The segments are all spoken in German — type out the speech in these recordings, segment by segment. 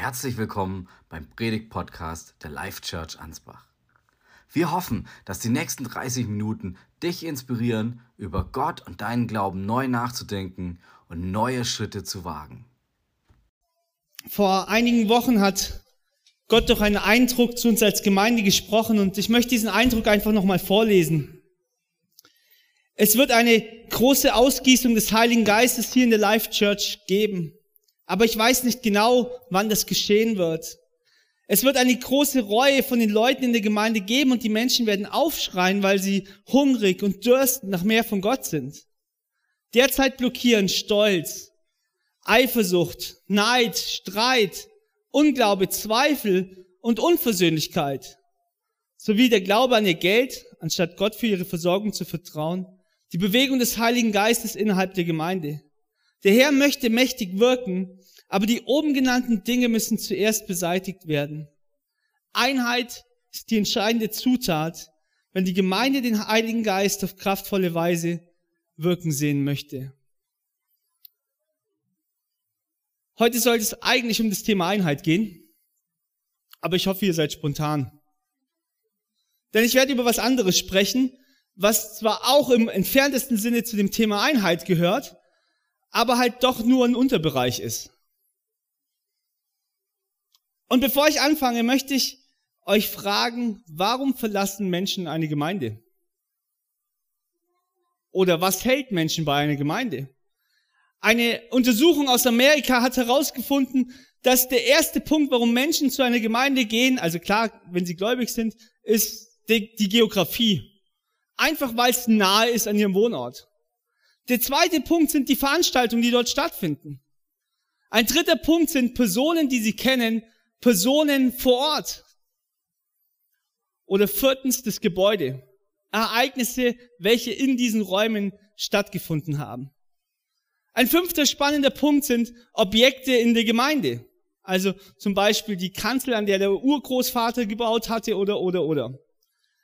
Herzlich willkommen beim Predigt-Podcast der Life Church Ansbach. Wir hoffen, dass die nächsten 30 Minuten dich inspirieren, über Gott und deinen Glauben neu nachzudenken und neue Schritte zu wagen. Vor einigen Wochen hat Gott durch einen Eindruck zu uns als Gemeinde gesprochen und ich möchte diesen Eindruck einfach nochmal vorlesen. Es wird eine große Ausgießung des Heiligen Geistes hier in der Life Church geben. Aber ich weiß nicht genau, wann das geschehen wird. Es wird eine große Reue von den Leuten in der Gemeinde geben und die Menschen werden aufschreien, weil sie hungrig und dürsten nach mehr von Gott sind. Derzeit blockieren Stolz, Eifersucht, Neid, Streit, Unglaube, Zweifel und Unversöhnlichkeit sowie der Glaube an ihr Geld, anstatt Gott für ihre Versorgung zu vertrauen, die Bewegung des Heiligen Geistes innerhalb der Gemeinde. Der Herr möchte mächtig wirken, aber die oben genannten Dinge müssen zuerst beseitigt werden. Einheit ist die entscheidende Zutat, wenn die Gemeinde den Heiligen Geist auf kraftvolle Weise wirken sehen möchte. Heute sollte es eigentlich um das Thema Einheit gehen, aber ich hoffe, ihr seid spontan. Denn ich werde über was anderes sprechen, was zwar auch im entferntesten Sinne zu dem Thema Einheit gehört, aber halt doch nur ein Unterbereich ist. Und bevor ich anfange, möchte ich euch fragen, warum verlassen Menschen eine Gemeinde? Oder was hält Menschen bei einer Gemeinde? Eine Untersuchung aus Amerika hat herausgefunden, dass der erste Punkt, warum Menschen zu einer Gemeinde gehen, also klar, wenn sie gläubig sind, ist die, die Geografie. Einfach weil es nahe ist an ihrem Wohnort. Der zweite Punkt sind die Veranstaltungen, die dort stattfinden. Ein dritter Punkt sind Personen, die sie kennen, Personen vor Ort. Oder viertens das Gebäude. Ereignisse, welche in diesen Räumen stattgefunden haben. Ein fünfter spannender Punkt sind Objekte in der Gemeinde. Also zum Beispiel die Kanzel, an der der Urgroßvater gebaut hatte oder, oder, oder.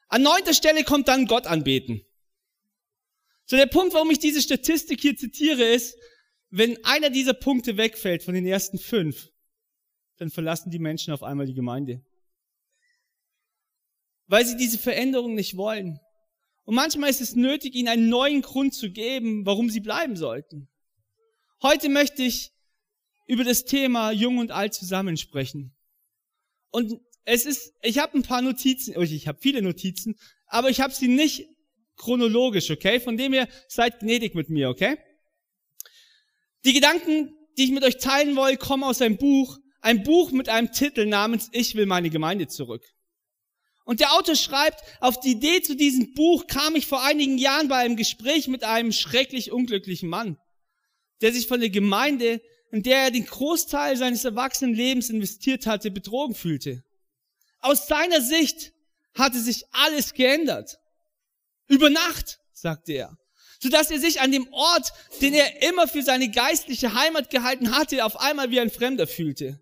An neunter Stelle kommt dann Gott anbeten. So der Punkt, warum ich diese Statistik hier zitiere, ist, wenn einer dieser Punkte wegfällt von den ersten fünf, dann verlassen die Menschen auf einmal die Gemeinde. Weil sie diese Veränderung nicht wollen. Und manchmal ist es nötig, ihnen einen neuen Grund zu geben, warum sie bleiben sollten. Heute möchte ich über das Thema Jung und Alt zusammensprechen. Und es ist, ich habe ein paar Notizen, oh, ich habe viele Notizen, aber ich habe sie nicht chronologisch, okay? Von dem her seid gnädig mit mir, okay? Die Gedanken, die ich mit euch teilen will, kommen aus einem Buch, ein Buch mit einem Titel namens Ich will meine Gemeinde zurück. Und der Autor schreibt, auf die Idee zu diesem Buch kam ich vor einigen Jahren bei einem Gespräch mit einem schrecklich unglücklichen Mann, der sich von der Gemeinde, in der er den Großteil seines erwachsenen Lebens investiert hatte, betrogen fühlte. Aus seiner Sicht hatte sich alles geändert. Über Nacht, sagte er. Sodass er sich an dem Ort, den er immer für seine geistliche Heimat gehalten hatte, auf einmal wie ein Fremder fühlte.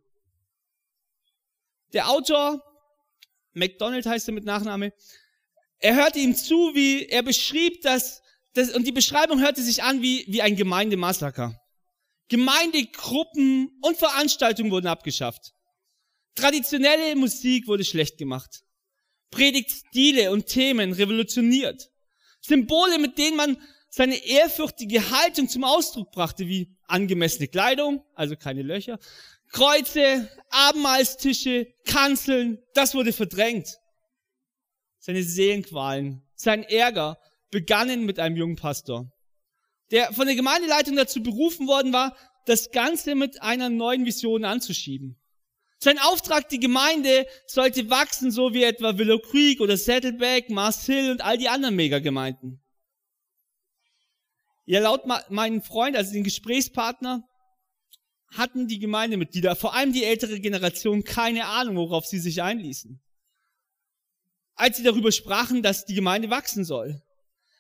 Der Autor, McDonald heißt er mit Nachname, er hörte ihm zu, wie er beschrieb, dass, dass und die Beschreibung hörte sich an wie, wie ein Gemeindemassaker. Gemeindegruppen und Veranstaltungen wurden abgeschafft. Traditionelle Musik wurde schlecht gemacht. Predigtstile und Themen revolutioniert. Symbole, mit denen man seine ehrfürchtige Haltung zum Ausdruck brachte, wie angemessene Kleidung, also keine Löcher, Kreuze, Abendmahlstische, Kanzeln, das wurde verdrängt. Seine Seelenqualen, sein Ärger begannen mit einem jungen Pastor, der von der Gemeindeleitung dazu berufen worden war, das Ganze mit einer neuen Vision anzuschieben. Sein Auftrag, die Gemeinde sollte wachsen, so wie etwa Willow Creek oder Saddleback, Mars Hill und all die anderen Megagemeinden. Ja, laut meinen Freund, also den Gesprächspartner, hatten die Gemeindemitglieder, vor allem die ältere Generation, keine Ahnung, worauf sie sich einließen. Als sie darüber sprachen, dass die Gemeinde wachsen soll.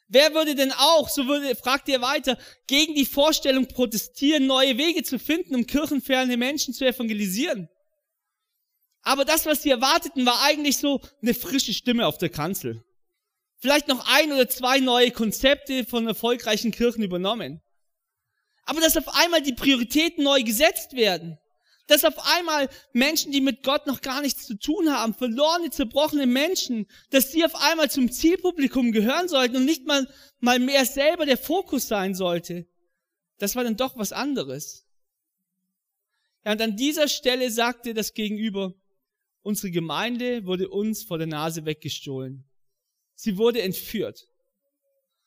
Wer würde denn auch, so würde, fragte er weiter, gegen die Vorstellung protestieren, neue Wege zu finden, um kirchenferne Menschen zu evangelisieren? Aber das, was sie erwarteten, war eigentlich so eine frische Stimme auf der Kanzel. Vielleicht noch ein oder zwei neue Konzepte von erfolgreichen Kirchen übernommen. Aber dass auf einmal die Prioritäten neu gesetzt werden. Dass auf einmal Menschen, die mit Gott noch gar nichts zu tun haben, verlorene, zerbrochene Menschen, dass sie auf einmal zum Zielpublikum gehören sollten und nicht mal, mal mehr selber der Fokus sein sollte. Das war dann doch was anderes. Ja, und an dieser Stelle sagte das Gegenüber, unsere Gemeinde wurde uns vor der Nase weggestohlen. Sie wurde entführt.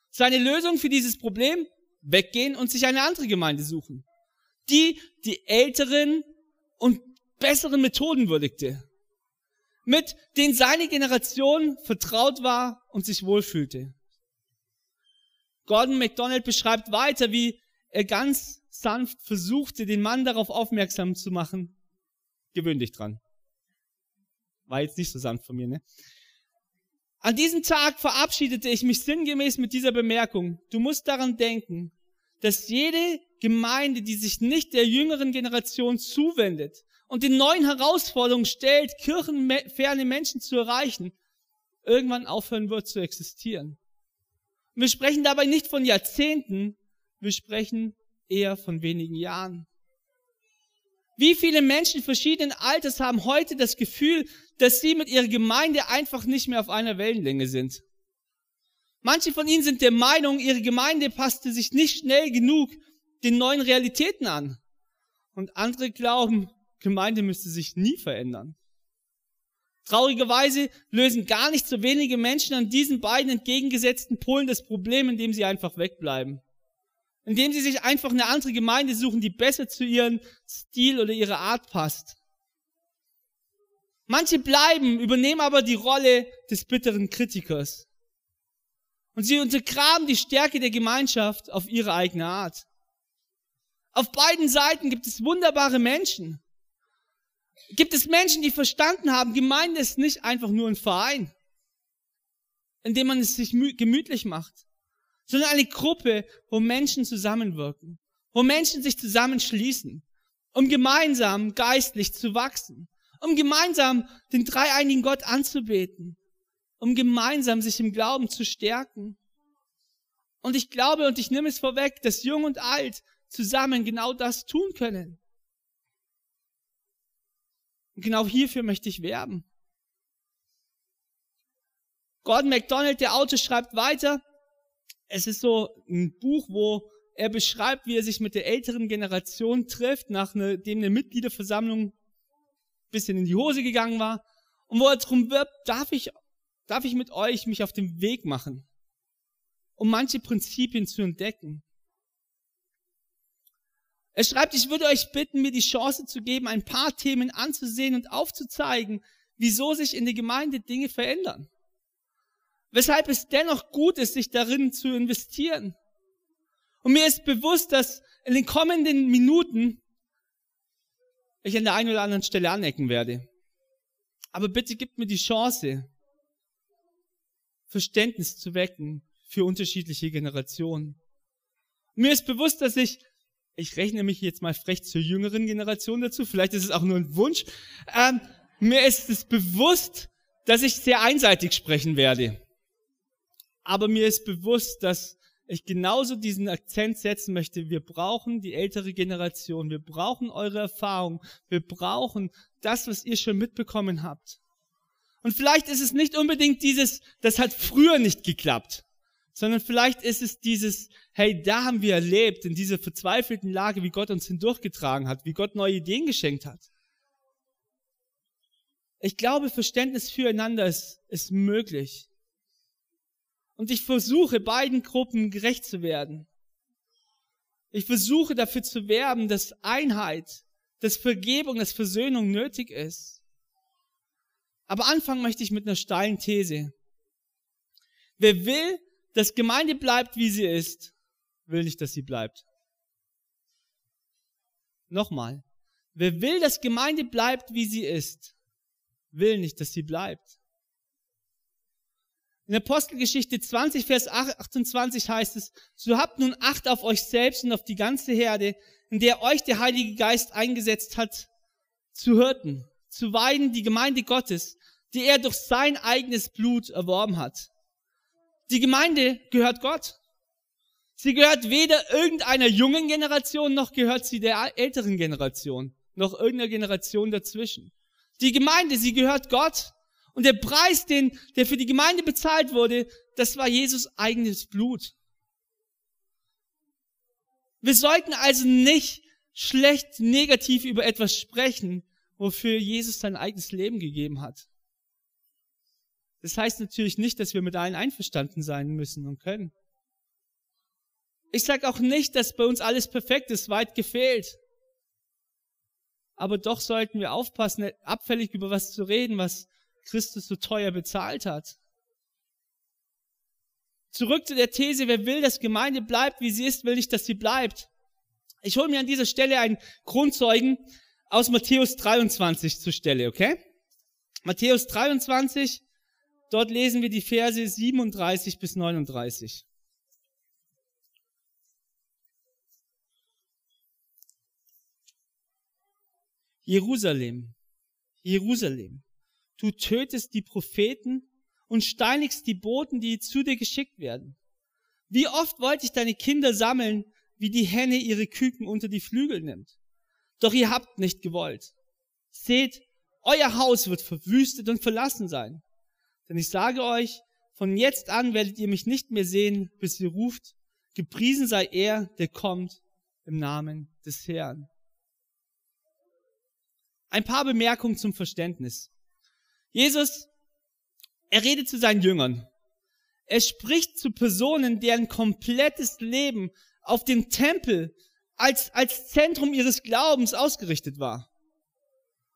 Seine Lösung für dieses Problem? Weggehen und sich eine andere Gemeinde suchen. Die die älteren und besseren Methoden würdigte. Mit denen seine Generation vertraut war und sich wohlfühlte. Gordon MacDonald beschreibt weiter, wie er ganz sanft versuchte, den Mann darauf aufmerksam zu machen. Gewöhn dich dran. War jetzt nicht so sanft von mir, ne? An diesem Tag verabschiedete ich mich sinngemäß mit dieser Bemerkung. Du musst daran denken, dass jede Gemeinde, die sich nicht der jüngeren Generation zuwendet und den neuen Herausforderungen stellt, kirchenferne Menschen zu erreichen, irgendwann aufhören wird zu existieren. Wir sprechen dabei nicht von Jahrzehnten, wir sprechen eher von wenigen Jahren. Wie viele Menschen verschiedenen Alters haben heute das Gefühl, dass sie mit ihrer Gemeinde einfach nicht mehr auf einer Wellenlänge sind? Manche von ihnen sind der Meinung, ihre Gemeinde passte sich nicht schnell genug den neuen Realitäten an. Und andere glauben, Gemeinde müsste sich nie verändern. Traurigerweise lösen gar nicht so wenige Menschen an diesen beiden entgegengesetzten Polen das Problem, indem sie einfach wegbleiben indem sie sich einfach eine andere Gemeinde suchen, die besser zu ihrem Stil oder ihrer Art passt. Manche bleiben, übernehmen aber die Rolle des bitteren Kritikers. Und sie untergraben die Stärke der Gemeinschaft auf ihre eigene Art. Auf beiden Seiten gibt es wunderbare Menschen. Gibt es Menschen, die verstanden haben, Gemeinde ist nicht einfach nur ein Verein, in dem man es sich gemütlich macht sondern eine Gruppe, wo Menschen zusammenwirken, wo Menschen sich zusammenschließen, um gemeinsam geistlich zu wachsen, um gemeinsam den dreieinigen Gott anzubeten, um gemeinsam sich im Glauben zu stärken. Und ich glaube und ich nehme es vorweg, dass Jung und Alt zusammen genau das tun können. Und genau hierfür möchte ich werben. Gordon MacDonald, der Autor, schreibt weiter, es ist so ein Buch, wo er beschreibt, wie er sich mit der älteren Generation trifft, nachdem eine Mitgliederversammlung ein bisschen in die Hose gegangen war. Und wo er darum wirbt, darf ich, darf ich mit euch mich auf den Weg machen, um manche Prinzipien zu entdecken. Er schreibt, ich würde euch bitten, mir die Chance zu geben, ein paar Themen anzusehen und aufzuzeigen, wieso sich in der Gemeinde Dinge verändern. Weshalb es dennoch gut ist, sich darin zu investieren. Und mir ist bewusst, dass in den kommenden Minuten ich an der einen oder anderen Stelle anecken werde. Aber bitte gib mir die Chance, Verständnis zu wecken für unterschiedliche Generationen. Mir ist bewusst, dass ich, ich rechne mich jetzt mal frech zur jüngeren Generation dazu, vielleicht ist es auch nur ein Wunsch, ähm, mir ist es bewusst, dass ich sehr einseitig sprechen werde. Aber mir ist bewusst, dass ich genauso diesen Akzent setzen möchte. Wir brauchen die ältere Generation. Wir brauchen eure Erfahrung. Wir brauchen das, was ihr schon mitbekommen habt. Und vielleicht ist es nicht unbedingt dieses, das hat früher nicht geklappt, sondern vielleicht ist es dieses, hey, da haben wir erlebt, in dieser verzweifelten Lage, wie Gott uns hindurchgetragen hat, wie Gott neue Ideen geschenkt hat. Ich glaube, Verständnis füreinander ist, ist möglich. Und ich versuche beiden Gruppen gerecht zu werden. Ich versuche dafür zu werben, dass Einheit, dass Vergebung, dass Versöhnung nötig ist. Aber anfangen möchte ich mit einer steilen These. Wer will, dass Gemeinde bleibt, wie sie ist, will nicht, dass sie bleibt. Nochmal. Wer will, dass Gemeinde bleibt, wie sie ist, will nicht, dass sie bleibt. In Apostelgeschichte 20, Vers 28 heißt es, so habt nun Acht auf euch selbst und auf die ganze Herde, in der euch der Heilige Geist eingesetzt hat, zu hirten, zu weiden die Gemeinde Gottes, die er durch sein eigenes Blut erworben hat. Die Gemeinde gehört Gott. Sie gehört weder irgendeiner jungen Generation, noch gehört sie der älteren Generation. noch irgendeiner Generation dazwischen. Die Gemeinde, sie gehört Gott. Und der Preis, den, der für die Gemeinde bezahlt wurde, das war Jesus eigenes Blut. Wir sollten also nicht schlecht, negativ über etwas sprechen, wofür Jesus sein eigenes Leben gegeben hat. Das heißt natürlich nicht, dass wir mit allen einverstanden sein müssen und können. Ich sage auch nicht, dass bei uns alles perfekt ist, weit gefehlt. Aber doch sollten wir aufpassen, abfällig über was zu reden, was Christus so teuer bezahlt hat. Zurück zu der These, wer will, dass Gemeinde bleibt, wie sie ist, will nicht, dass sie bleibt. Ich hole mir an dieser Stelle einen Grundzeugen aus Matthäus 23 zur Stelle, okay? Matthäus 23, dort lesen wir die Verse 37 bis 39. Jerusalem, Jerusalem, du tötest die Propheten und steinigst die Boten, die zu dir geschickt werden. Wie oft wollte ich deine Kinder sammeln, wie die Henne ihre Küken unter die Flügel nimmt. Doch ihr habt nicht gewollt. Seht, euer Haus wird verwüstet und verlassen sein. Denn ich sage euch, von jetzt an werdet ihr mich nicht mehr sehen, bis ihr ruft, gepriesen sei er, der kommt im Namen des Herrn. Ein paar Bemerkungen zum Verständnis. Jesus, er redet zu seinen Jüngern. Er spricht zu Personen, deren komplettes Leben auf dem Tempel als, als Zentrum ihres Glaubens ausgerichtet war.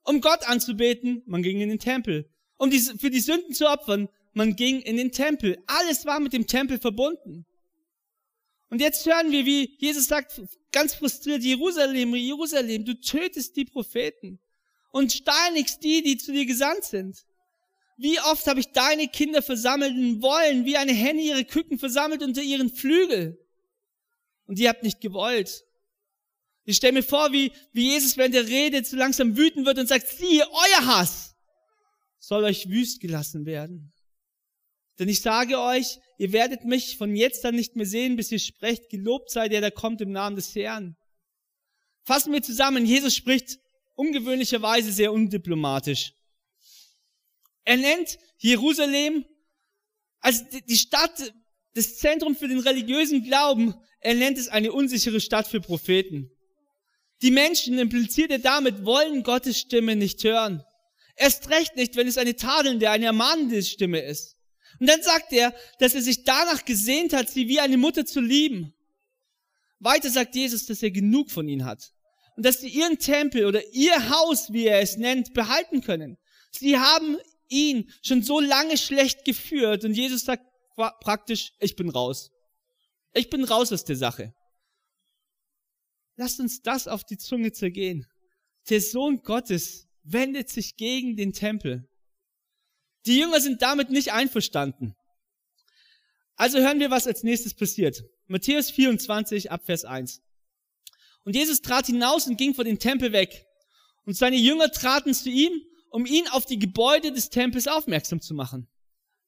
Um Gott anzubeten, man ging in den Tempel. Um die, für die Sünden zu opfern, man ging in den Tempel. Alles war mit dem Tempel verbunden. Und jetzt hören wir, wie Jesus sagt, ganz frustriert, Jerusalem, Jerusalem, du tötest die Propheten und steinigst die, die zu dir gesandt sind. Wie oft habe ich deine Kinder versammelt und wollen, wie eine Henne ihre Küken versammelt unter ihren Flügel. Und ihr habt nicht gewollt. Ich stelle mir vor, wie, wie Jesus während der Rede zu langsam wütend wird und sagt, siehe, euer Hass soll euch wüst gelassen werden. Denn ich sage euch, ihr werdet mich von jetzt an nicht mehr sehen, bis ihr sprecht, gelobt sei der, der kommt im Namen des Herrn. Fassen wir zusammen, Jesus spricht ungewöhnlicherweise sehr undiplomatisch. Er nennt Jerusalem als die Stadt, das Zentrum für den religiösen Glauben. Er nennt es eine unsichere Stadt für Propheten. Die Menschen, impliziert er damit, wollen Gottes Stimme nicht hören. Erst recht nicht, wenn es eine tadelnde, eine ermahnende Stimme ist. Und dann sagt er, dass er sich danach gesehnt hat, sie wie eine Mutter zu lieben. Weiter sagt Jesus, dass er genug von ihnen hat und dass sie ihren Tempel oder ihr Haus, wie er es nennt, behalten können. Sie haben ihn schon so lange schlecht geführt und Jesus sagt praktisch, ich bin raus. Ich bin raus aus der Sache. Lasst uns das auf die Zunge zergehen. Der Sohn Gottes wendet sich gegen den Tempel. Die Jünger sind damit nicht einverstanden. Also hören wir, was als nächstes passiert. Matthäus 24 Abvers 1. Und Jesus trat hinaus und ging vor den Tempel weg. Und seine Jünger traten zu ihm, um ihn auf die Gebäude des Tempels aufmerksam zu machen.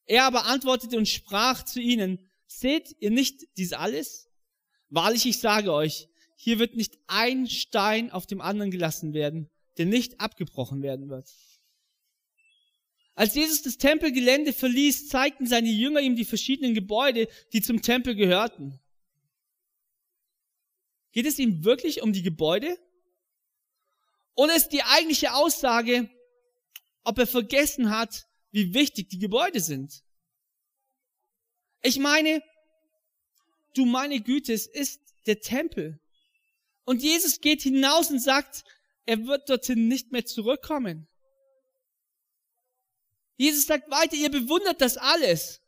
Er aber antwortete und sprach zu ihnen, seht ihr nicht dies alles? Wahrlich, ich sage euch, hier wird nicht ein Stein auf dem anderen gelassen werden, der nicht abgebrochen werden wird. Als Jesus das Tempelgelände verließ, zeigten seine Jünger ihm die verschiedenen Gebäude, die zum Tempel gehörten. Geht es ihm wirklich um die Gebäude? Oder ist die eigentliche Aussage, ob er vergessen hat, wie wichtig die Gebäude sind? Ich meine, du meine Güte, es ist der Tempel. Und Jesus geht hinaus und sagt, er wird dorthin nicht mehr zurückkommen. Jesus sagt weiter, ihr bewundert das alles.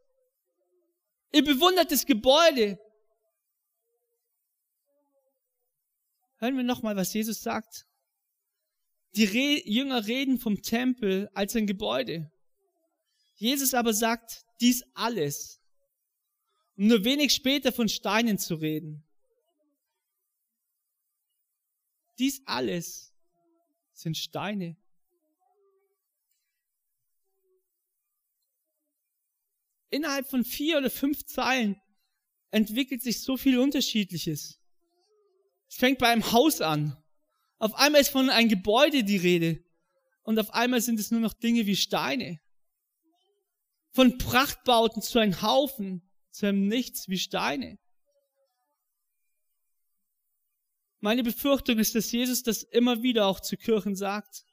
Ihr bewundert das Gebäude. Hören wir nochmal, was Jesus sagt. Die Re Jünger reden vom Tempel als ein Gebäude. Jesus aber sagt dies alles, um nur wenig später von Steinen zu reden. Dies alles sind Steine. Innerhalb von vier oder fünf Zeilen entwickelt sich so viel Unterschiedliches. Es fängt bei einem Haus an. Auf einmal ist von einem Gebäude die Rede. Und auf einmal sind es nur noch Dinge wie Steine. Von Prachtbauten zu einem Haufen, zu einem Nichts wie Steine. Meine Befürchtung ist, dass Jesus das immer wieder auch zu Kirchen sagt.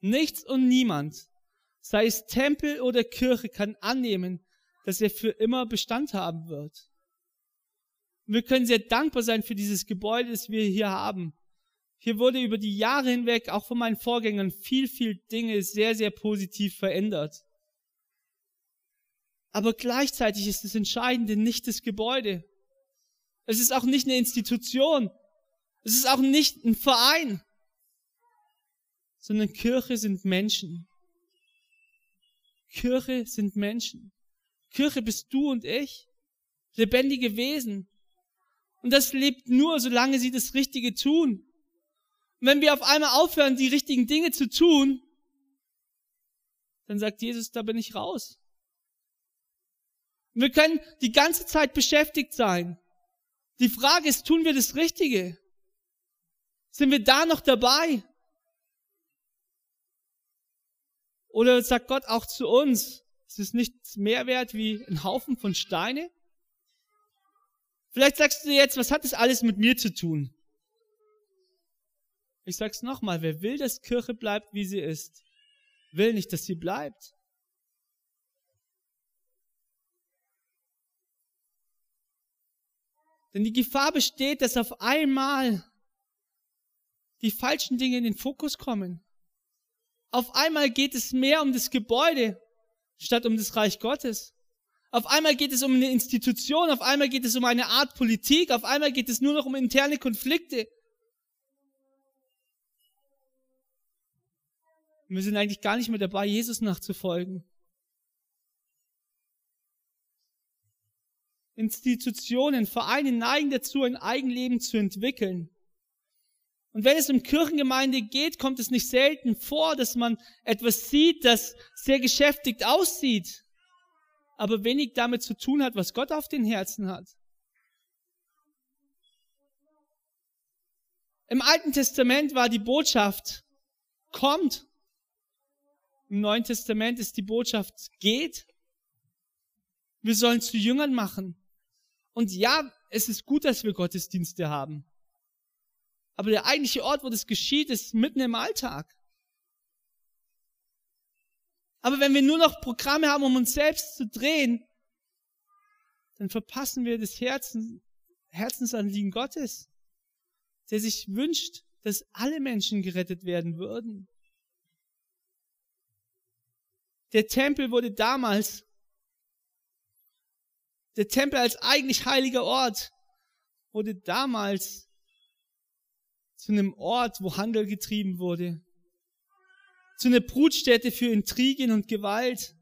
Nichts und niemand, sei es Tempel oder Kirche, kann annehmen, dass er für immer Bestand haben wird. Wir können sehr dankbar sein für dieses Gebäude, das wir hier haben. Hier wurde über die Jahre hinweg, auch von meinen Vorgängern, viel, viel Dinge sehr, sehr positiv verändert. Aber gleichzeitig ist das Entscheidende nicht das Gebäude. Es ist auch nicht eine Institution. Es ist auch nicht ein Verein. Sondern Kirche sind Menschen. Kirche sind Menschen. Kirche bist du und ich. Lebendige Wesen. Und das lebt nur, solange sie das Richtige tun. Und wenn wir auf einmal aufhören, die richtigen Dinge zu tun, dann sagt Jesus, da bin ich raus. Und wir können die ganze Zeit beschäftigt sein. Die Frage ist, tun wir das Richtige? Sind wir da noch dabei? Oder sagt Gott auch zu uns, es ist nichts mehr wert wie ein Haufen von Steine? Vielleicht sagst du jetzt, was hat das alles mit mir zu tun? Ich sag's nochmal, wer will, dass Kirche bleibt, wie sie ist, will nicht, dass sie bleibt. Denn die Gefahr besteht, dass auf einmal die falschen Dinge in den Fokus kommen. Auf einmal geht es mehr um das Gebäude statt um das Reich Gottes. Auf einmal geht es um eine Institution, auf einmal geht es um eine Art Politik, auf einmal geht es nur noch um interne Konflikte. Wir sind eigentlich gar nicht mehr dabei, Jesus nachzufolgen. Institutionen, Vereine neigen dazu, ein Eigenleben zu entwickeln. Und wenn es um Kirchengemeinde geht, kommt es nicht selten vor, dass man etwas sieht, das sehr geschäftigt aussieht, aber wenig damit zu tun hat, was Gott auf den Herzen hat. Im Alten Testament war die Botschaft, kommt. Im Neuen Testament ist die Botschaft, geht. Wir sollen zu Jüngern machen. Und ja, es ist gut, dass wir Gottesdienste haben. Aber der eigentliche Ort, wo das geschieht, ist mitten im Alltag. Aber wenn wir nur noch Programme haben, um uns selbst zu drehen, dann verpassen wir das Herzen, Herzensanliegen Gottes, der sich wünscht, dass alle Menschen gerettet werden würden. Der Tempel wurde damals, der Tempel als eigentlich heiliger Ort, wurde damals zu einem Ort, wo Handel getrieben wurde, zu einer Brutstätte für Intrigen und Gewalt.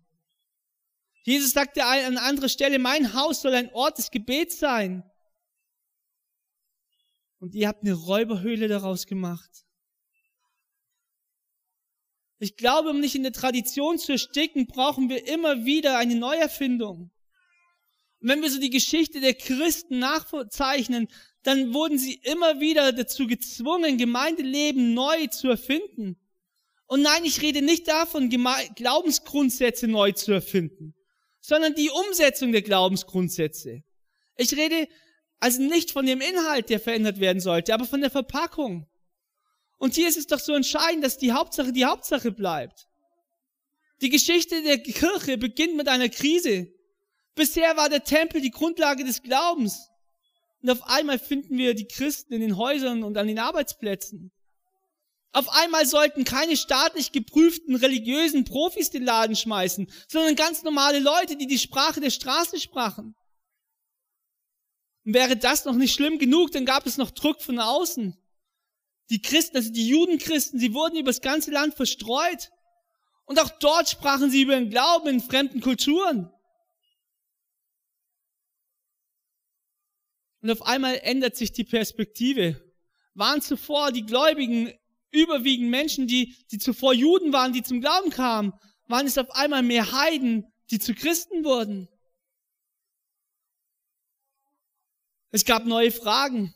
Jesus sagte an anderer Stelle, mein Haus soll ein Ort des Gebets sein. Und ihr habt eine Räuberhöhle daraus gemacht. Ich glaube, um nicht in der Tradition zu ersticken, brauchen wir immer wieder eine Neuerfindung. Und wenn wir so die Geschichte der Christen nachzeichnen, dann wurden sie immer wieder dazu gezwungen, Gemeindeleben neu zu erfinden. Und nein, ich rede nicht davon, Glaubensgrundsätze neu zu erfinden, sondern die Umsetzung der Glaubensgrundsätze. Ich rede also nicht von dem Inhalt, der verändert werden sollte, aber von der Verpackung. Und hier ist es doch so entscheidend, dass die Hauptsache die Hauptsache bleibt. Die Geschichte der Kirche beginnt mit einer Krise. Bisher war der Tempel die Grundlage des Glaubens. Und auf einmal finden wir die Christen in den Häusern und an den Arbeitsplätzen. Auf einmal sollten keine staatlich geprüften religiösen Profis den Laden schmeißen, sondern ganz normale Leute, die die Sprache der Straße sprachen. Und wäre das noch nicht schlimm genug, dann gab es noch Druck von außen. Die Christen, also die Judenchristen, sie wurden über das ganze Land verstreut. Und auch dort sprachen sie über den Glauben in fremden Kulturen. Und auf einmal ändert sich die Perspektive. Waren zuvor die Gläubigen überwiegend Menschen, die, die zuvor Juden waren, die zum Glauben kamen, waren es auf einmal mehr Heiden, die zu Christen wurden. Es gab neue Fragen.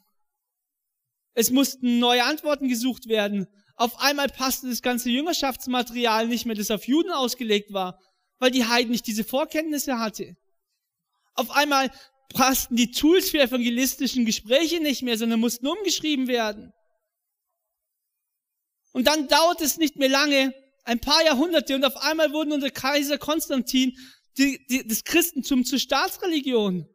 Es mussten neue Antworten gesucht werden. Auf einmal passte das ganze Jüngerschaftsmaterial nicht mehr, das auf Juden ausgelegt war, weil die Heiden nicht diese Vorkenntnisse hatte. Auf einmal passten die Tools für evangelistischen Gespräche nicht mehr, sondern mussten umgeschrieben werden. Und dann dauert es nicht mehr lange, ein paar Jahrhunderte, und auf einmal wurden unter Kaiser Konstantin die, die, das Christentum zur Staatsreligion.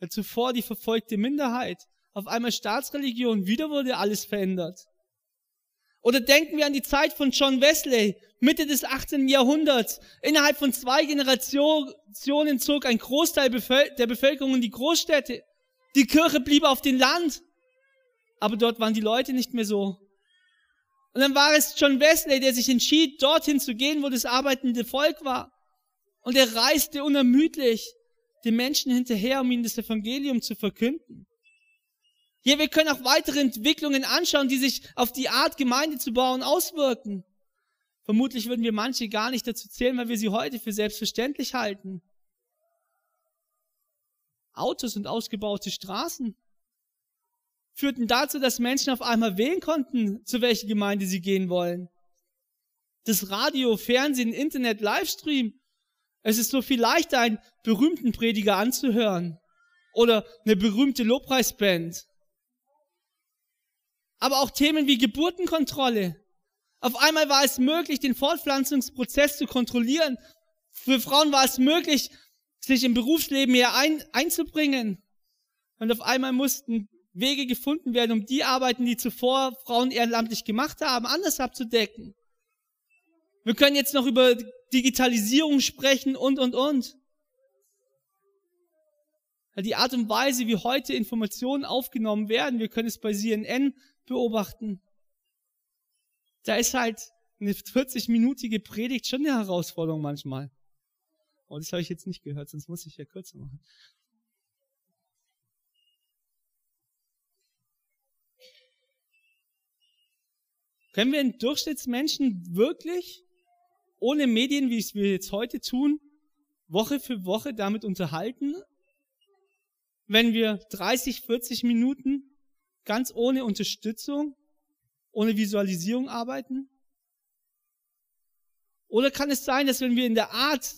Ja, zuvor die verfolgte Minderheit. Auf einmal Staatsreligion. Wieder wurde alles verändert. Oder denken wir an die Zeit von John Wesley, Mitte des 18. Jahrhunderts. Innerhalb von zwei Generationen zog ein Großteil der Bevölkerung in die Großstädte. Die Kirche blieb auf dem Land. Aber dort waren die Leute nicht mehr so. Und dann war es John Wesley, der sich entschied, dorthin zu gehen, wo das arbeitende Volk war. Und er reiste unermüdlich den Menschen hinterher, um ihnen das Evangelium zu verkünden. Hier, wir können auch weitere Entwicklungen anschauen, die sich auf die Art, Gemeinde zu bauen, auswirken. Vermutlich würden wir manche gar nicht dazu zählen, weil wir sie heute für selbstverständlich halten. Autos und ausgebaute Straßen führten dazu, dass Menschen auf einmal wählen konnten, zu welcher Gemeinde sie gehen wollen. Das Radio, Fernsehen, Internet, Livestream. Es ist so viel leichter, einen berühmten Prediger anzuhören oder eine berühmte Lobpreisband. Aber auch Themen wie Geburtenkontrolle. Auf einmal war es möglich, den Fortpflanzungsprozess zu kontrollieren. Für Frauen war es möglich, sich im Berufsleben hier ein, einzubringen. Und auf einmal mussten Wege gefunden werden, um die Arbeiten, die zuvor Frauen ehrenamtlich gemacht haben, anders abzudecken. Wir können jetzt noch über Digitalisierung sprechen und, und, und. Die Art und Weise, wie heute Informationen aufgenommen werden, wir können es bei CNN beobachten. Da ist halt eine 40-minütige Predigt schon eine Herausforderung manchmal. Oh, das habe ich jetzt nicht gehört, sonst muss ich ja kürzer machen. Können wir einen Durchschnittsmenschen wirklich ohne Medien, wie es wir jetzt heute tun, Woche für Woche damit unterhalten, wenn wir 30, 40 Minuten ganz ohne Unterstützung, ohne Visualisierung arbeiten? Oder kann es sein, dass wenn wir in der Art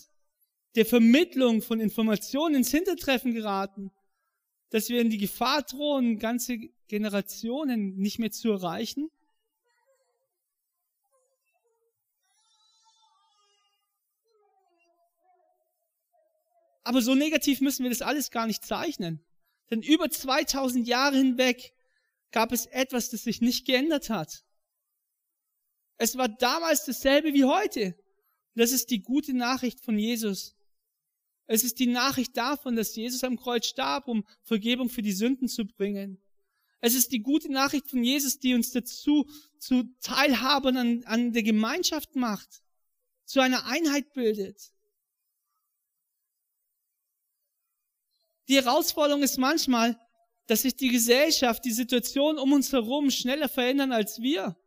der Vermittlung von Informationen ins Hintertreffen geraten, dass wir in die Gefahr drohen, ganze Generationen nicht mehr zu erreichen? Aber so negativ müssen wir das alles gar nicht zeichnen. Denn über 2000 Jahre hinweg gab es etwas, das sich nicht geändert hat. Es war damals dasselbe wie heute. Das ist die gute Nachricht von Jesus. Es ist die Nachricht davon, dass Jesus am Kreuz starb, um Vergebung für die Sünden zu bringen. Es ist die gute Nachricht von Jesus, die uns dazu zu Teilhabern an, an der Gemeinschaft macht, zu einer Einheit bildet. Die Herausforderung ist manchmal, dass sich die Gesellschaft, die Situation um uns herum schneller verändern als wir.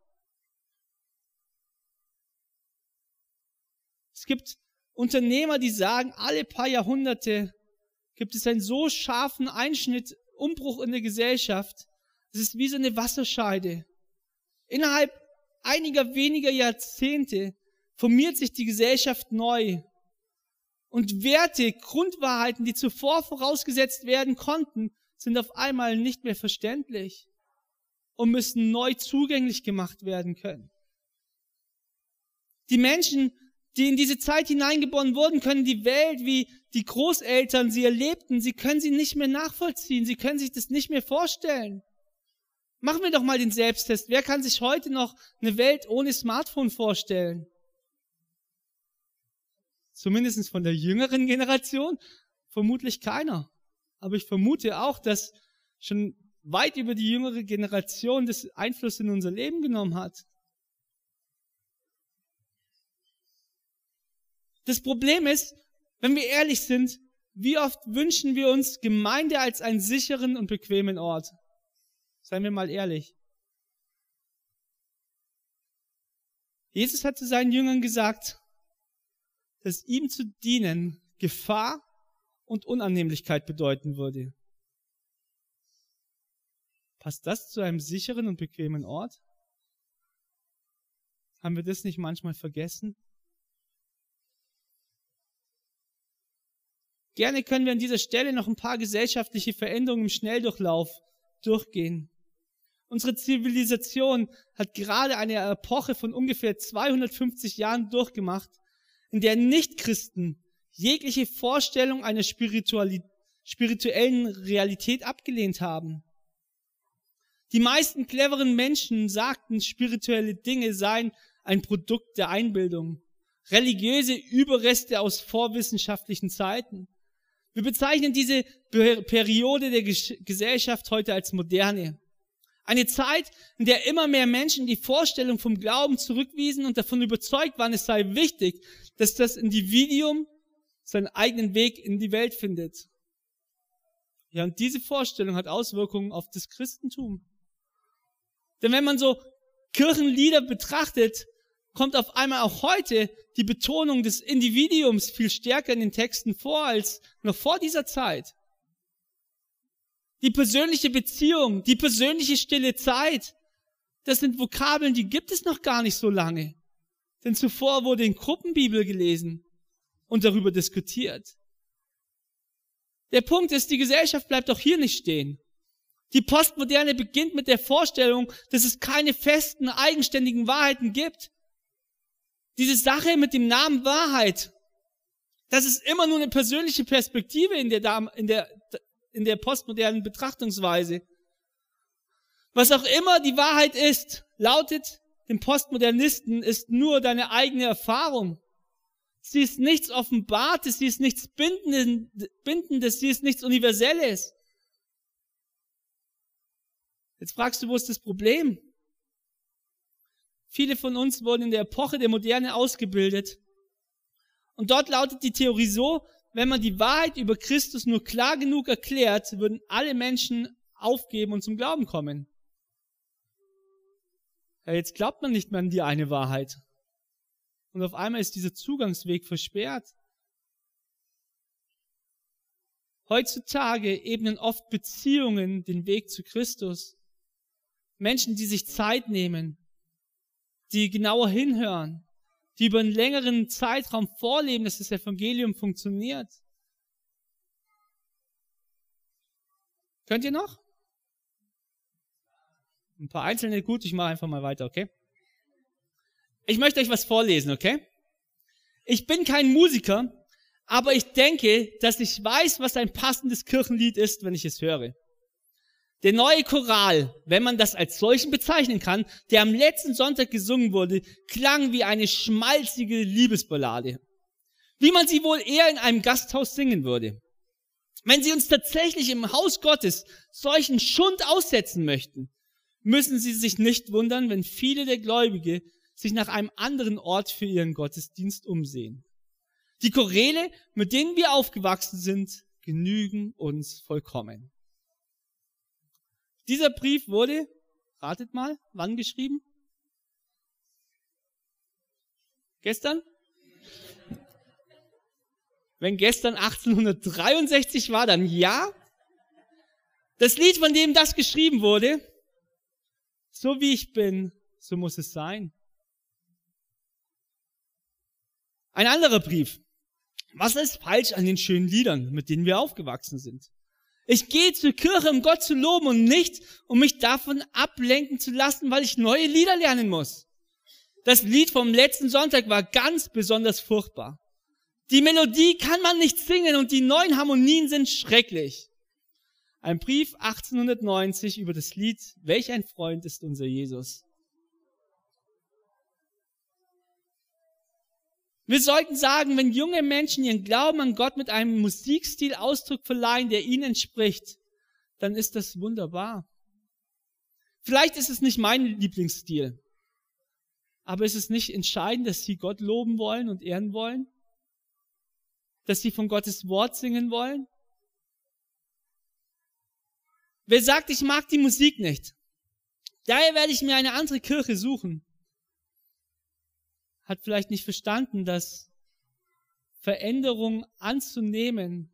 Es gibt Unternehmer, die sagen, alle paar Jahrhunderte gibt es einen so scharfen Einschnitt, Umbruch in der Gesellschaft. Es ist wie so eine Wasserscheide. Innerhalb einiger weniger Jahrzehnte formiert sich die Gesellschaft neu und Werte, Grundwahrheiten, die zuvor vorausgesetzt werden konnten, sind auf einmal nicht mehr verständlich und müssen neu zugänglich gemacht werden können. Die Menschen, die in diese Zeit hineingeboren wurden, können die Welt, wie die Großeltern sie erlebten, sie können sie nicht mehr nachvollziehen, sie können sich das nicht mehr vorstellen. Machen wir doch mal den Selbsttest. Wer kann sich heute noch eine Welt ohne Smartphone vorstellen? Zumindest von der jüngeren Generation vermutlich keiner. Aber ich vermute auch, dass schon weit über die jüngere Generation das Einfluss in unser Leben genommen hat. Das Problem ist, wenn wir ehrlich sind, wie oft wünschen wir uns Gemeinde als einen sicheren und bequemen Ort? Seien wir mal ehrlich. Jesus hat zu seinen Jüngern gesagt, dass ihm zu dienen Gefahr und Unannehmlichkeit bedeuten würde. Passt das zu einem sicheren und bequemen Ort? Haben wir das nicht manchmal vergessen? Gerne können wir an dieser Stelle noch ein paar gesellschaftliche Veränderungen im Schnelldurchlauf durchgehen. Unsere Zivilisation hat gerade eine Epoche von ungefähr 250 Jahren durchgemacht, in der Nichtchristen jegliche Vorstellung einer spirituellen Realität abgelehnt haben. Die meisten cleveren Menschen sagten, spirituelle Dinge seien ein Produkt der Einbildung, religiöse Überreste aus vorwissenschaftlichen Zeiten. Wir bezeichnen diese Periode der Gesellschaft heute als moderne. Eine Zeit, in der immer mehr Menschen die Vorstellung vom Glauben zurückwiesen und davon überzeugt waren, es sei wichtig, dass das Individuum seinen eigenen Weg in die Welt findet. Ja, und diese Vorstellung hat Auswirkungen auf das Christentum. Denn wenn man so Kirchenlieder betrachtet, kommt auf einmal auch heute die Betonung des Individuums viel stärker in den Texten vor als noch vor dieser Zeit. Die persönliche Beziehung, die persönliche stille Zeit, das sind Vokabeln, die gibt es noch gar nicht so lange. Denn zuvor wurde in Gruppenbibel gelesen und darüber diskutiert. Der Punkt ist, die Gesellschaft bleibt auch hier nicht stehen. Die Postmoderne beginnt mit der Vorstellung, dass es keine festen, eigenständigen Wahrheiten gibt. Diese Sache mit dem Namen Wahrheit, das ist immer nur eine persönliche Perspektive in der, in der, in der postmodernen Betrachtungsweise. Was auch immer die Wahrheit ist, lautet dem Postmodernisten, ist nur deine eigene Erfahrung. Sie ist nichts Offenbartes, sie ist nichts Bindendes, sie ist nichts Universelles. Jetzt fragst du, wo ist das Problem? Viele von uns wurden in der Epoche der Moderne ausgebildet. Und dort lautet die Theorie so, wenn man die Wahrheit über Christus nur klar genug erklärt, würden alle Menschen aufgeben und zum Glauben kommen. Ja, jetzt glaubt man nicht mehr an die eine Wahrheit. Und auf einmal ist dieser Zugangsweg versperrt. Heutzutage ebnen oft Beziehungen den Weg zu Christus. Menschen, die sich Zeit nehmen, die genauer hinhören, die über einen längeren Zeitraum vorleben, dass das Evangelium funktioniert. Könnt ihr noch? Ein paar einzelne, gut, ich mache einfach mal weiter, okay? Ich möchte euch was vorlesen, okay? Ich bin kein Musiker, aber ich denke, dass ich weiß, was ein passendes Kirchenlied ist, wenn ich es höre. Der neue Choral, wenn man das als solchen bezeichnen kann, der am letzten Sonntag gesungen wurde, klang wie eine schmalzige Liebesballade. Wie man sie wohl eher in einem Gasthaus singen würde. Wenn Sie uns tatsächlich im Haus Gottes solchen Schund aussetzen möchten, müssen Sie sich nicht wundern, wenn viele der Gläubige sich nach einem anderen Ort für ihren Gottesdienst umsehen. Die Choräle, mit denen wir aufgewachsen sind, genügen uns vollkommen. Dieser Brief wurde, ratet mal, wann geschrieben? Gestern? Wenn gestern 1863 war, dann ja. Das Lied, von dem das geschrieben wurde, so wie ich bin, so muss es sein. Ein anderer Brief. Was ist falsch an den schönen Liedern, mit denen wir aufgewachsen sind? Ich gehe zur Kirche, um Gott zu loben und nicht, um mich davon ablenken zu lassen, weil ich neue Lieder lernen muss. Das Lied vom letzten Sonntag war ganz besonders furchtbar. Die Melodie kann man nicht singen und die neuen Harmonien sind schrecklich. Ein Brief 1890 über das Lied Welch ein Freund ist unser Jesus. Wir sollten sagen, wenn junge Menschen ihren Glauben an Gott mit einem Musikstil Ausdruck verleihen, der ihnen entspricht, dann ist das wunderbar. Vielleicht ist es nicht mein Lieblingsstil, aber ist es nicht entscheidend, dass sie Gott loben wollen und ehren wollen? Dass sie von Gottes Wort singen wollen? Wer sagt, ich mag die Musik nicht? Daher werde ich mir eine andere Kirche suchen hat vielleicht nicht verstanden, dass Veränderung anzunehmen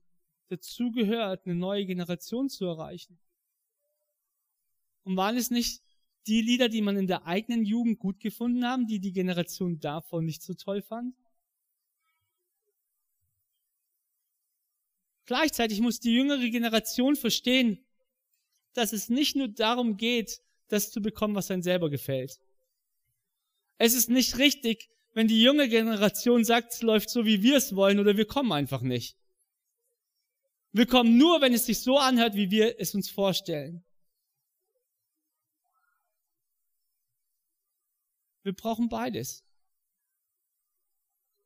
dazugehört, eine neue Generation zu erreichen. Und waren es nicht die Lieder, die man in der eigenen Jugend gut gefunden haben, die die Generation davon nicht so toll fand? Gleichzeitig muss die jüngere Generation verstehen, dass es nicht nur darum geht, das zu bekommen, was einem selber gefällt. Es ist nicht richtig, wenn die junge Generation sagt, es läuft so, wie wir es wollen, oder wir kommen einfach nicht. Wir kommen nur, wenn es sich so anhört, wie wir es uns vorstellen. Wir brauchen beides.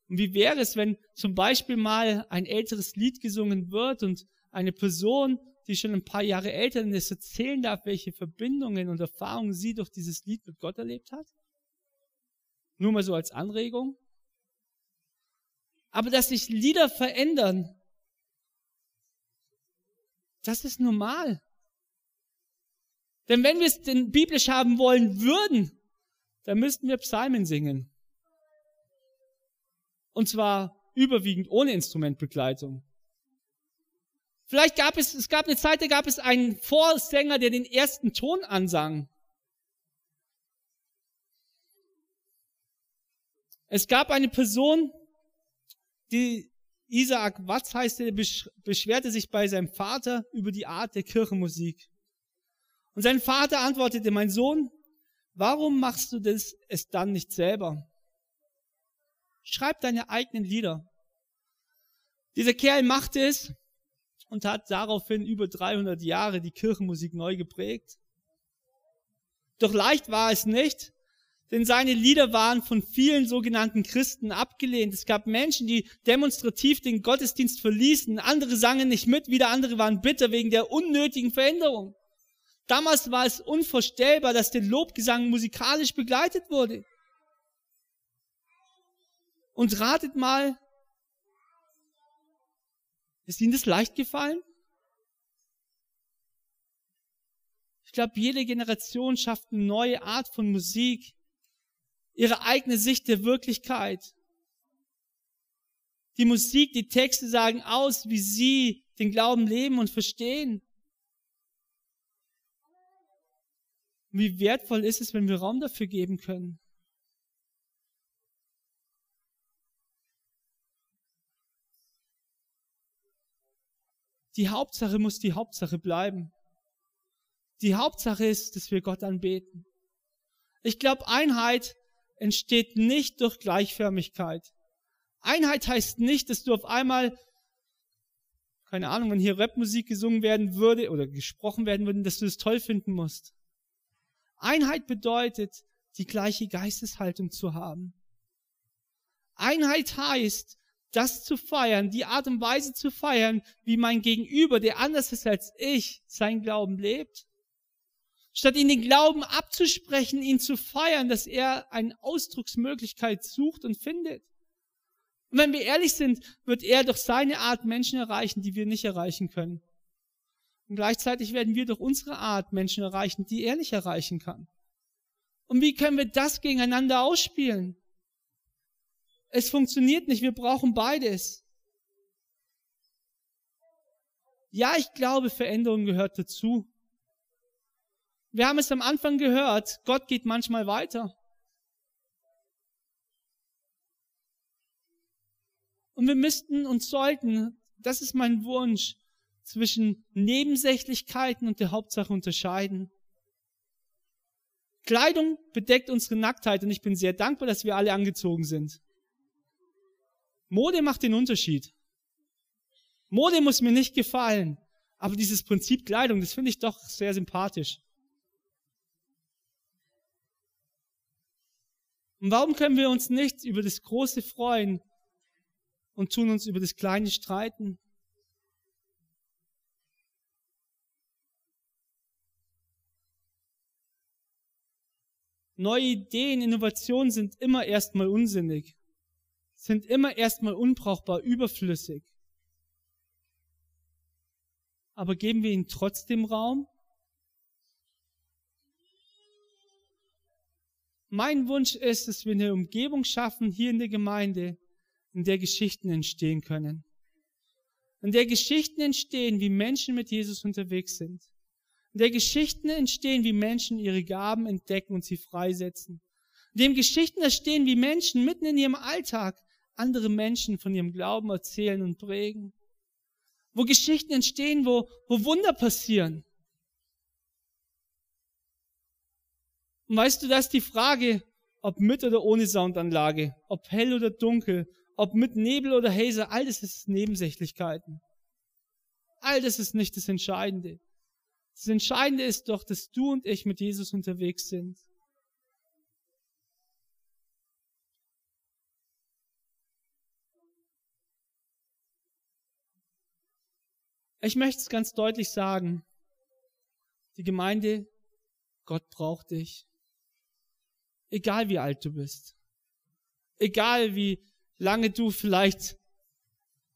Und wie wäre es, wenn zum Beispiel mal ein älteres Lied gesungen wird und eine Person, die schon ein paar Jahre älter ist, erzählen darf, welche Verbindungen und Erfahrungen sie durch dieses Lied mit Gott erlebt hat? Nur mal so als Anregung. Aber dass sich Lieder verändern, das ist normal. Denn wenn wir es denn biblisch haben wollen würden, dann müssten wir Psalmen singen. Und zwar überwiegend ohne Instrumentbegleitung. Vielleicht gab es, es gab eine Zeit, da gab es einen Vorsänger, der den ersten Ton ansang. Es gab eine Person, die Isaac Watz heißt, der beschwerte sich bei seinem Vater über die Art der Kirchenmusik. Und sein Vater antwortete, mein Sohn, warum machst du das es dann nicht selber? Schreib deine eigenen Lieder. Dieser Kerl machte es und hat daraufhin über 300 Jahre die Kirchenmusik neu geprägt. Doch leicht war es nicht, denn seine Lieder waren von vielen sogenannten Christen abgelehnt. Es gab Menschen, die demonstrativ den Gottesdienst verließen. Andere sangen nicht mit, wieder andere waren bitter wegen der unnötigen Veränderung. Damals war es unvorstellbar, dass der Lobgesang musikalisch begleitet wurde. Und ratet mal, ist Ihnen das leicht gefallen? Ich glaube, jede Generation schafft eine neue Art von Musik, ihre eigene Sicht der Wirklichkeit. Die Musik, die Texte sagen aus, wie sie den Glauben leben und verstehen. Wie wertvoll ist es, wenn wir Raum dafür geben können? Die Hauptsache muss die Hauptsache bleiben. Die Hauptsache ist, dass wir Gott anbeten. Ich glaube, Einheit entsteht nicht durch Gleichförmigkeit. Einheit heißt nicht, dass du auf einmal, keine Ahnung, wenn hier Rapmusik gesungen werden würde oder gesprochen werden würde, dass du es toll finden musst. Einheit bedeutet, die gleiche Geisteshaltung zu haben. Einheit heißt, das zu feiern, die Art und Weise zu feiern, wie mein Gegenüber, der anders ist als ich, sein Glauben lebt. Statt ihn den Glauben abzusprechen, ihn zu feiern, dass er eine Ausdrucksmöglichkeit sucht und findet. Und wenn wir ehrlich sind, wird er durch seine Art Menschen erreichen, die wir nicht erreichen können. Und gleichzeitig werden wir durch unsere Art Menschen erreichen, die er nicht erreichen kann. Und wie können wir das gegeneinander ausspielen? Es funktioniert nicht, wir brauchen beides. Ja, ich glaube, Veränderung gehört dazu. Wir haben es am Anfang gehört, Gott geht manchmal weiter. Und wir müssten und sollten, das ist mein Wunsch, zwischen Nebensächlichkeiten und der Hauptsache unterscheiden. Kleidung bedeckt unsere Nacktheit und ich bin sehr dankbar, dass wir alle angezogen sind. Mode macht den Unterschied. Mode muss mir nicht gefallen, aber dieses Prinzip Kleidung, das finde ich doch sehr sympathisch. Und warum können wir uns nicht über das Große freuen und tun uns über das Kleine streiten? Neue Ideen, Innovationen sind immer erstmal unsinnig, sind immer erstmal unbrauchbar, überflüssig. Aber geben wir ihnen trotzdem Raum? Mein Wunsch ist, dass wir eine Umgebung schaffen hier in der Gemeinde, in der Geschichten entstehen können. In der Geschichten entstehen, wie Menschen mit Jesus unterwegs sind. in der Geschichten entstehen, wie Menschen ihre Gaben entdecken und sie freisetzen. In dem Geschichten entstehen, wie Menschen mitten in ihrem Alltag andere Menschen von ihrem Glauben erzählen und prägen. Wo Geschichten entstehen, wo, wo Wunder passieren. Und weißt du, dass die Frage, ob mit oder ohne Soundanlage, ob hell oder dunkel, ob mit Nebel oder Hazer, all das ist Nebensächlichkeiten. All das ist nicht das Entscheidende. Das Entscheidende ist doch, dass du und ich mit Jesus unterwegs sind. Ich möchte es ganz deutlich sagen. Die Gemeinde, Gott braucht dich. Egal wie alt du bist. Egal wie lange du vielleicht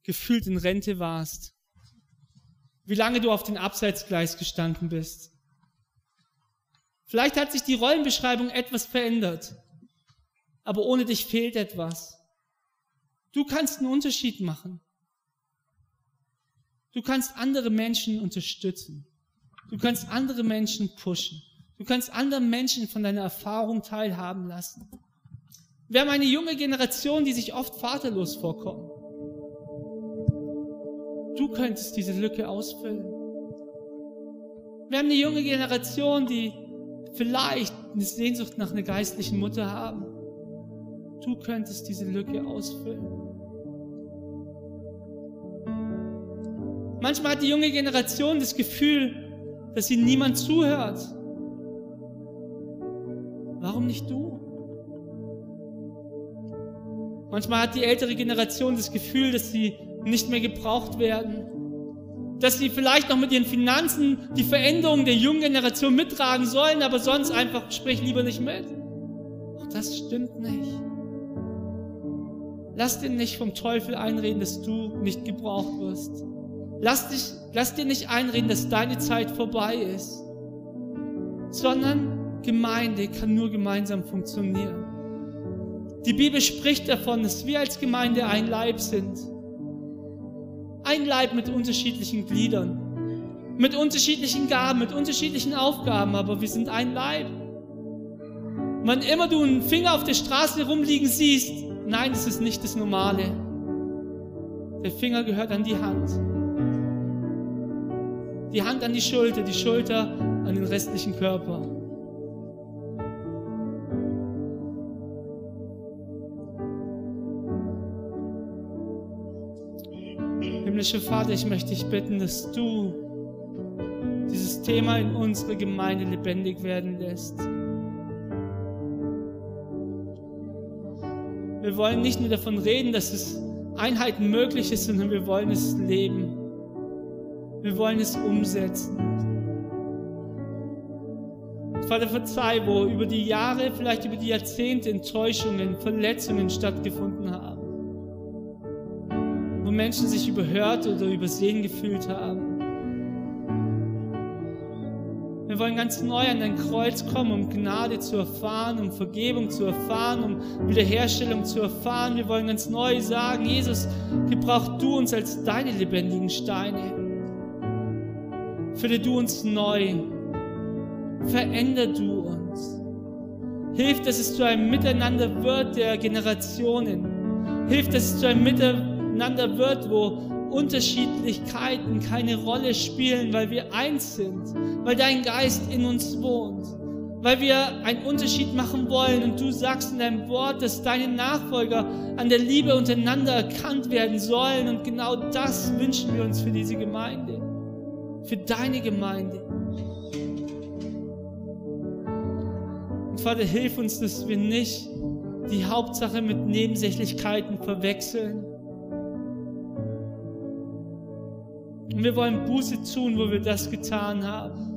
gefühlt in Rente warst. Wie lange du auf den Abseitsgleis gestanden bist. Vielleicht hat sich die Rollenbeschreibung etwas verändert. Aber ohne dich fehlt etwas. Du kannst einen Unterschied machen. Du kannst andere Menschen unterstützen. Du kannst andere Menschen pushen. Du kannst andere Menschen von deiner Erfahrung teilhaben lassen. Wir haben eine junge Generation, die sich oft vaterlos vorkommt. Du könntest diese Lücke ausfüllen. Wir haben eine junge Generation, die vielleicht eine Sehnsucht nach einer geistlichen Mutter haben. Du könntest diese Lücke ausfüllen. Manchmal hat die junge Generation das Gefühl, dass sie niemand zuhört. Warum nicht du? Manchmal hat die ältere Generation das Gefühl, dass sie nicht mehr gebraucht werden. Dass sie vielleicht noch mit ihren Finanzen die Veränderung der jungen Generation mittragen sollen, aber sonst einfach sprich lieber nicht mit. Auch das stimmt nicht. Lass dir nicht vom Teufel einreden, dass du nicht gebraucht wirst. Lass, dich, lass dir nicht einreden, dass deine Zeit vorbei ist, sondern Gemeinde kann nur gemeinsam funktionieren. Die Bibel spricht davon, dass wir als Gemeinde ein Leib sind. Ein Leib mit unterschiedlichen Gliedern, mit unterschiedlichen Gaben, mit unterschiedlichen Aufgaben, aber wir sind ein Leib. Wann immer du einen Finger auf der Straße rumliegen siehst, nein, das ist nicht das Normale. Der Finger gehört an die Hand. Die Hand an die Schulter, die Schulter an den restlichen Körper. Himmlischer Vater, ich möchte dich bitten, dass du dieses Thema in unserer Gemeinde lebendig werden lässt. Wir wollen nicht nur davon reden, dass es Einheiten möglich ist, sondern wir wollen es leben. Wir wollen es umsetzen. Vater, verzeih, wo über die Jahre, vielleicht über die Jahrzehnte Enttäuschungen, Verletzungen stattgefunden haben Menschen sich überhört oder übersehen gefühlt haben. Wir wollen ganz neu an dein Kreuz kommen, um Gnade zu erfahren, um Vergebung zu erfahren, um Wiederherstellung zu erfahren. Wir wollen ganz neu sagen, Jesus, gebrauch du uns als deine lebendigen Steine. Fülle du uns neu. Veränder du uns. Hilf, dass es zu einem Miteinander wird der Generationen. Hilf, dass es zu einem Miteinander miteinander wird, wo Unterschiedlichkeiten keine Rolle spielen, weil wir eins sind, weil dein Geist in uns wohnt, weil wir einen Unterschied machen wollen und du sagst in deinem Wort, dass deine Nachfolger an der Liebe untereinander erkannt werden sollen und genau das wünschen wir uns für diese Gemeinde, für deine Gemeinde. Und Vater, hilf uns, dass wir nicht die Hauptsache mit Nebensächlichkeiten verwechseln, Und wir wollen Buße tun, wo wir das getan haben.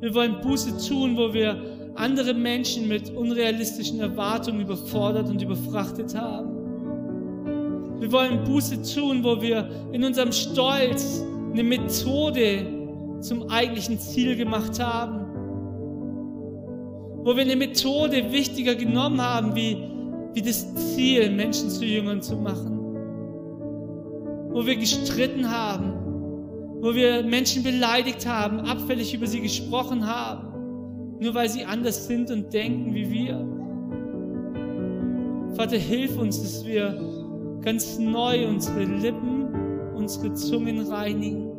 Wir wollen Buße tun, wo wir andere Menschen mit unrealistischen Erwartungen überfordert und überfrachtet haben. Wir wollen Buße tun, wo wir in unserem Stolz eine Methode zum eigentlichen Ziel gemacht haben. Wo wir eine Methode wichtiger genommen haben, wie, wie das Ziel, Menschen zu Jüngern zu machen. Wo wir gestritten haben wo wir Menschen beleidigt haben, abfällig über sie gesprochen haben, nur weil sie anders sind und denken wie wir. Vater, hilf uns, dass wir ganz neu unsere Lippen, unsere Zungen reinigen.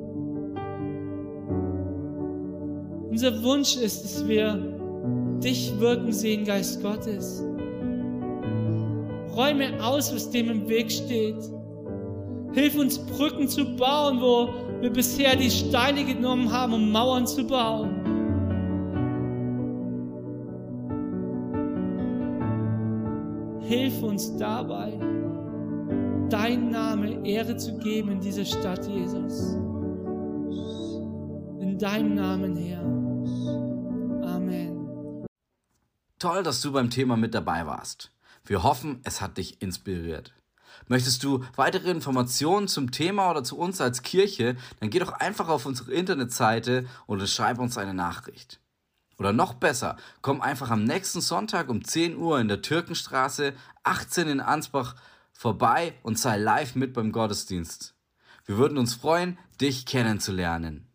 Unser Wunsch ist, dass wir dich wirken sehen, Geist Gottes. Räume aus, was dem im Weg steht. Hilf uns, Brücken zu bauen, wo wir bisher die Steine genommen haben, um Mauern zu bauen. Hilf uns dabei, dein Name Ehre zu geben in dieser Stadt, Jesus. In deinem Namen, Herr. Amen. Toll, dass du beim Thema mit dabei warst. Wir hoffen, es hat dich inspiriert. Möchtest du weitere Informationen zum Thema oder zu uns als Kirche, dann geh doch einfach auf unsere Internetseite und schreib uns eine Nachricht. Oder noch besser, komm einfach am nächsten Sonntag um 10 Uhr in der Türkenstraße 18 in Ansbach vorbei und sei live mit beim Gottesdienst. Wir würden uns freuen, dich kennenzulernen.